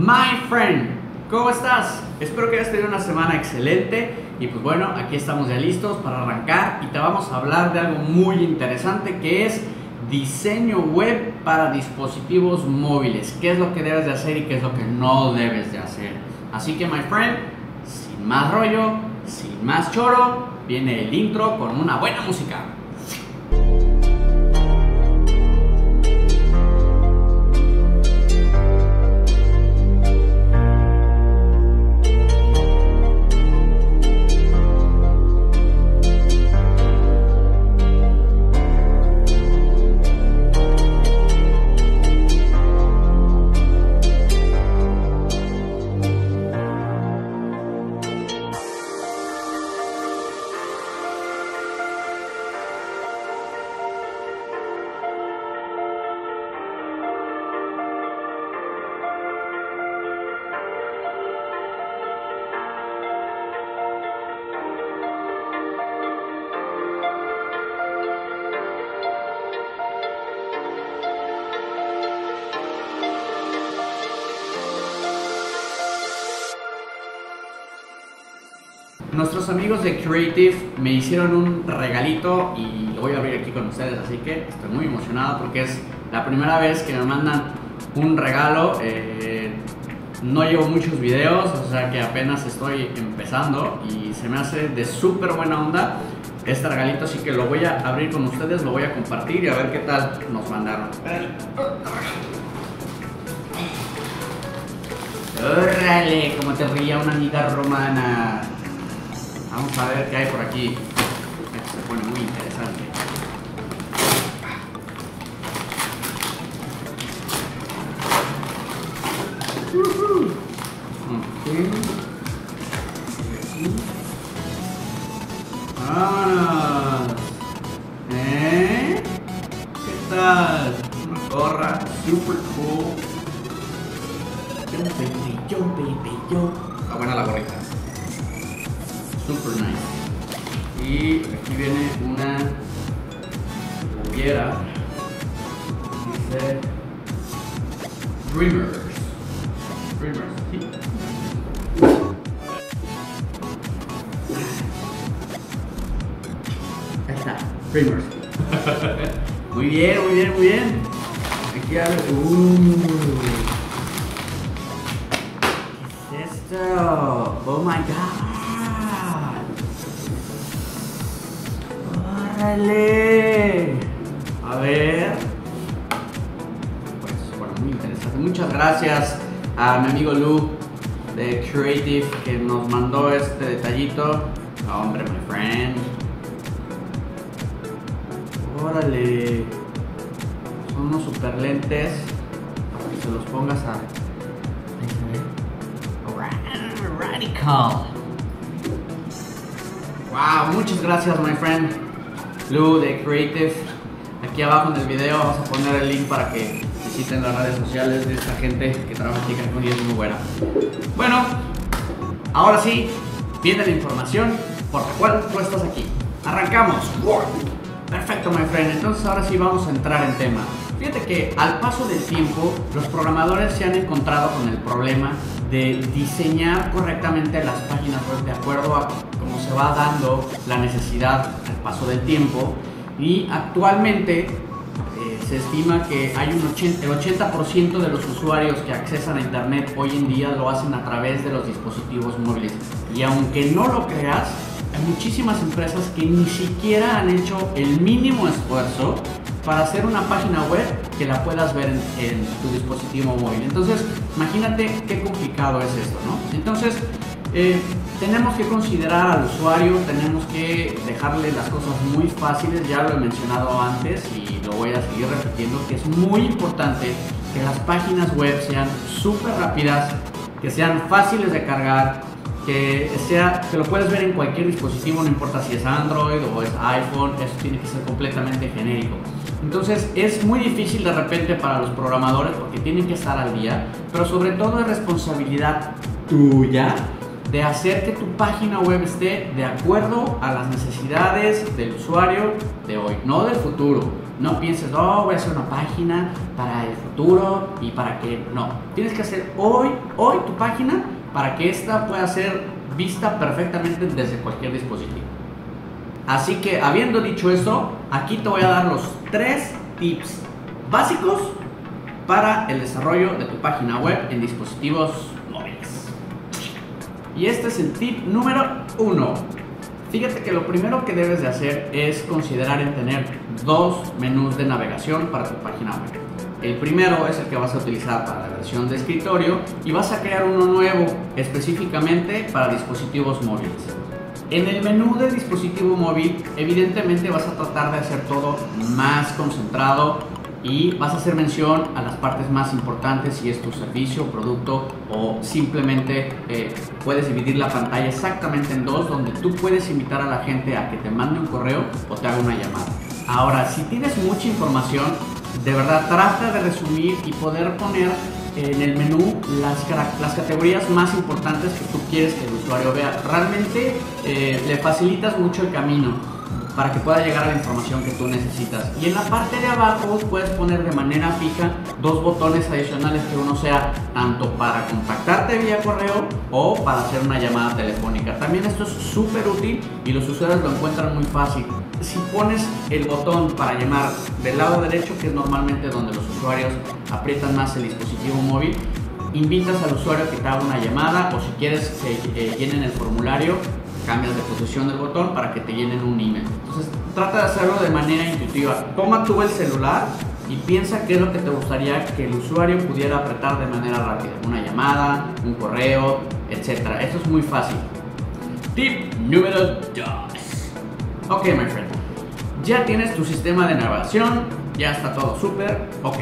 My friend, ¿cómo estás? Espero que hayas tenido una semana excelente y pues bueno, aquí estamos ya listos para arrancar y te vamos a hablar de algo muy interesante que es diseño web para dispositivos móviles. ¿Qué es lo que debes de hacer y qué es lo que no debes de hacer? Así que my friend, sin más rollo, sin más choro, viene el intro con una buena música. Nuestros amigos de Creative me hicieron un regalito y lo voy a abrir aquí con ustedes, así que estoy muy emocionado porque es la primera vez que me mandan un regalo. Eh, no llevo muchos videos, o sea que apenas estoy empezando y se me hace de súper buena onda este regalito, así que lo voy a abrir con ustedes, lo voy a compartir y a ver qué tal nos mandaron. ¡Órale! Como te ría una amiga romana. Vamos a ver qué hay por aquí. Esto se pone muy interesante. Ujú. Ok. Vámonos. ¿Eh? ¿Qué tal? Una gorra super cool. Yo, baby, yo, baby, yo. Está buena la gorrita super nice. Y aquí viene una playera. Dice Dreamers. Dreamers. sí. Ahí está, Dreamers. muy bien, muy bien, muy bien. Aquí abre. Uh. ¿Qué es esto? Oh my god. ¡Órale! A ver. Pues bueno, muy interesante. Muchas gracias a mi amigo Lu de Creative que nos mandó este detallito. Ah, hombre, my friend. Órale. Son unos super lentes. Para que se los pongas a. Radical. Wow, muchas gracias, my friend. Lu de Creative. Aquí abajo en el video vamos a poner el link para que visiten las redes sociales de esta gente que trabaja aquí Cancún y es muy buena. Bueno, ahora sí, viene la información por la cual tú estás aquí. Arrancamos. Perfecto, my friend. Entonces ahora sí vamos a entrar en tema. Fíjate que al paso del tiempo, los programadores se han encontrado con el problema de diseñar correctamente las páginas web de acuerdo a cómo se va dando la necesidad al paso del tiempo. Y actualmente eh, se estima que hay un 80, el 80% de los usuarios que accesan a Internet hoy en día lo hacen a través de los dispositivos móviles. Y aunque no lo creas, hay muchísimas empresas que ni siquiera han hecho el mínimo esfuerzo para hacer una página web que la puedas ver en, en tu dispositivo móvil. Entonces, imagínate qué complicado es esto, ¿no? Entonces, eh, tenemos que considerar al usuario, tenemos que dejarle las cosas muy fáciles, ya lo he mencionado antes y lo voy a seguir repitiendo, que es muy importante que las páginas web sean súper rápidas, que sean fáciles de cargar, que sea que lo puedes ver en cualquier dispositivo, no importa si es Android o es iPhone, eso tiene que ser completamente genérico. Entonces es muy difícil de repente para los programadores porque tienen que estar al día, pero sobre todo es responsabilidad tuya de hacer que tu página web esté de acuerdo a las necesidades del usuario de hoy, no del futuro, No pienses, oh, voy a hacer una página para el futuro y para que... No, tienes que hacer hoy, hoy tu página para que esta pueda ser vista perfectamente desde cualquier dispositivo. Así que habiendo dicho esto, aquí te voy a dar los tres tips básicos para el desarrollo de tu página web en dispositivos. Y este es el tip número uno. Fíjate que lo primero que debes de hacer es considerar en tener dos menús de navegación para tu página web. El primero es el que vas a utilizar para la versión de escritorio y vas a crear uno nuevo específicamente para dispositivos móviles. En el menú de dispositivo móvil, evidentemente vas a tratar de hacer todo más concentrado y vas a hacer mención a las partes más importantes si es tu servicio, producto o simplemente eh, puedes dividir la pantalla exactamente en dos donde tú puedes invitar a la gente a que te mande un correo o te haga una llamada. Ahora, si tienes mucha información, de verdad trata de resumir y poder poner en el menú las, las categorías más importantes que tú quieres que el usuario vea. Realmente eh, le facilitas mucho el camino para que pueda llegar a la información que tú necesitas. Y en la parte de abajo puedes poner de manera fija dos botones adicionales que uno sea tanto para contactarte vía correo o para hacer una llamada telefónica. También esto es súper útil y los usuarios lo encuentran muy fácil. Si pones el botón para llamar del lado derecho, que es normalmente donde los usuarios aprietan más el dispositivo móvil, invitas al usuario que te haga una llamada o si quieres que eh, llenen el formulario, cambias de posición del botón para que te llenen un email. Entonces, trata de hacerlo de manera intuitiva. Toma tú el celular y piensa qué es lo que te gustaría que el usuario pudiera apretar de manera rápida. Una llamada, un correo, etc. Esto es muy fácil. Tip número 2. Ok, my friend. Ya tienes tu sistema de navegación, ya está todo súper. Ok.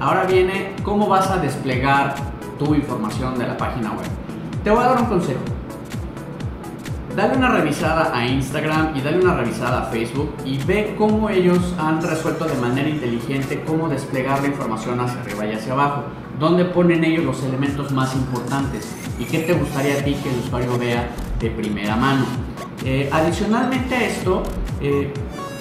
Ahora viene cómo vas a desplegar tu información de la página web. Te voy a dar un consejo dale una revisada a Instagram y dale una revisada a Facebook y ve cómo ellos han resuelto de manera inteligente cómo desplegar la información hacia arriba y hacia abajo, dónde ponen ellos los elementos más importantes y qué te gustaría a ti que el usuario vea de primera mano. Eh, adicionalmente a esto, eh,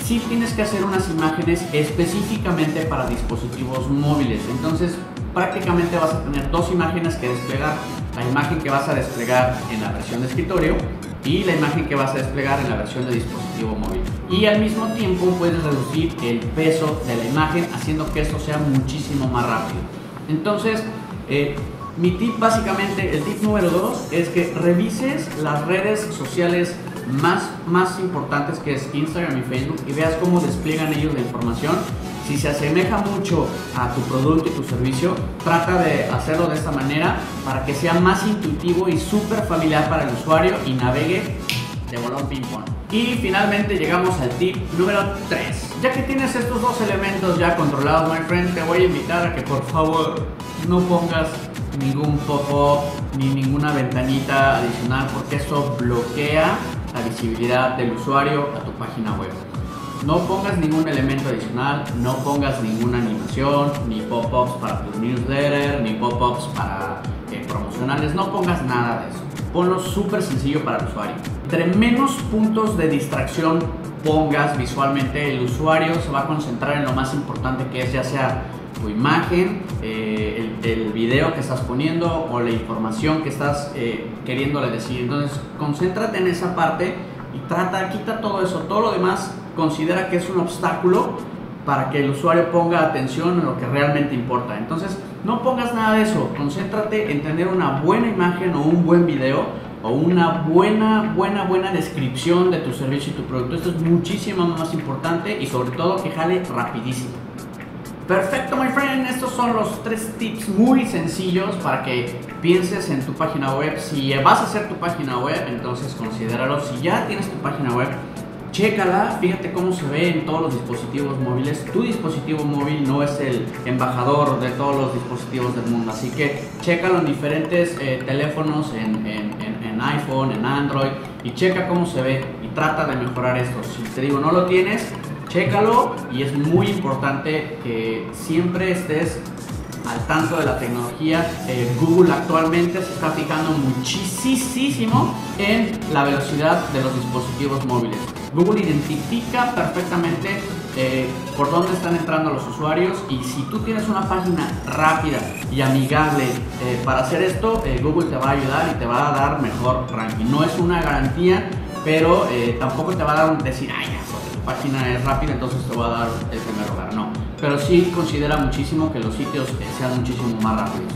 sí tienes que hacer unas imágenes específicamente para dispositivos móviles. Entonces, prácticamente vas a tener dos imágenes que desplegar. La imagen que vas a desplegar en la versión de escritorio y la imagen que vas a desplegar en la versión de dispositivo móvil. Y al mismo tiempo puedes reducir el peso de la imagen haciendo que esto sea muchísimo más rápido. Entonces, eh, mi tip básicamente, el tip número 2 es que revises las redes sociales más, más importantes que es Instagram y Facebook y veas cómo despliegan ellos la información si se asemeja mucho a tu producto y tu servicio, trata de hacerlo de esta manera para que sea más intuitivo y súper familiar para el usuario y navegue de bolón ping pong. Y finalmente llegamos al tip número 3. Ya que tienes estos dos elementos ya controlados, my friend, te voy a invitar a que por favor no pongas ningún pop ni ninguna ventanita adicional porque eso bloquea la visibilidad del usuario a tu página web. No pongas ningún elemento adicional, no pongas ninguna animación, ni pop-ups para tu newsletter, ni pop-ups para eh, promocionales, no pongas nada de eso. Ponlo súper sencillo para el usuario. Entre menos puntos de distracción pongas visualmente, el usuario se va a concentrar en lo más importante que es ya sea tu imagen, eh, el, video que estás poniendo o la información que estás eh, queriéndole decir. Entonces, concéntrate en esa parte y trata, quita todo eso, todo lo demás considera que es un obstáculo para que el usuario ponga atención en lo que realmente importa. Entonces, no pongas nada de eso, concéntrate en tener una buena imagen o un buen video o una buena, buena, buena descripción de tu servicio y tu producto. Esto es muchísimo más importante y sobre todo que jale rapidísimo. Perfecto, my friend. Estos son los tres tips muy sencillos para que pienses en tu página web. Si vas a hacer tu página web, entonces considéralo. Si ya tienes tu página web, Chécala, fíjate cómo se ve en todos los dispositivos móviles. Tu dispositivo móvil no es el embajador de todos los dispositivos del mundo, así que chécalo en diferentes eh, teléfonos, en, iPhone, en Android, y checa cómo se ve y trata de mejorar esto. Si te digo no lo tienes, chécalo y es muy importante que siempre estés al tanto de la tecnología. Eh, Google actualmente se está fijando muchísimo en la velocidad de los dispositivos móviles. Google identifica perfectamente eh, por dónde están entrando los usuarios y si tú tienes una página rápida y amigable eh, para hacer esto, eh, Google te va a ayudar y te va a dar mejor ranking. No es una garantía, pero tampoco te va a dar decir, ay, ya, tu página es rápida, entonces te va a dar el primer lugar. No, pero sí considera muchísimo que los sitios sean muchísimo más rápidos.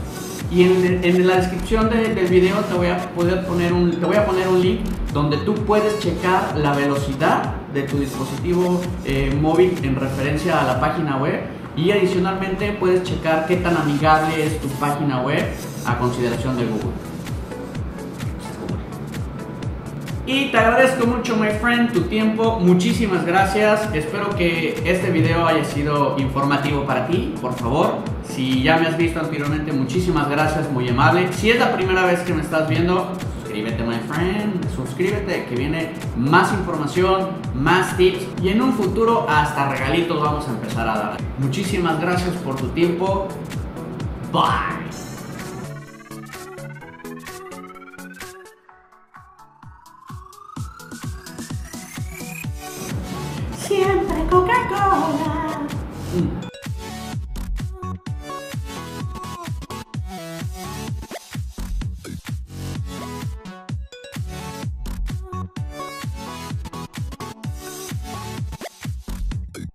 Y en, la descripción del video te voy, a poder poner un, te voy a poner un link donde tú puedes checar la velocidad de tu dispositivo eh, móvil en referencia a la página web y adicionalmente puedes checar qué tan amigable es tu página web a consideración de Google. Y te agradezco mucho, my friend, tu tiempo. Muchísimas gracias. Espero que este video haya sido informativo para ti. Por favor, si ya me has visto anteriormente, muchísimas gracias, muy amable. Si es la primera vez que me estás viendo, suscríbete, my friend. Suscríbete, que viene más información, más tips y en un futuro hasta regalitos vamos a empezar a dar. Muchísimas gracias por tu tiempo. Bye. Can't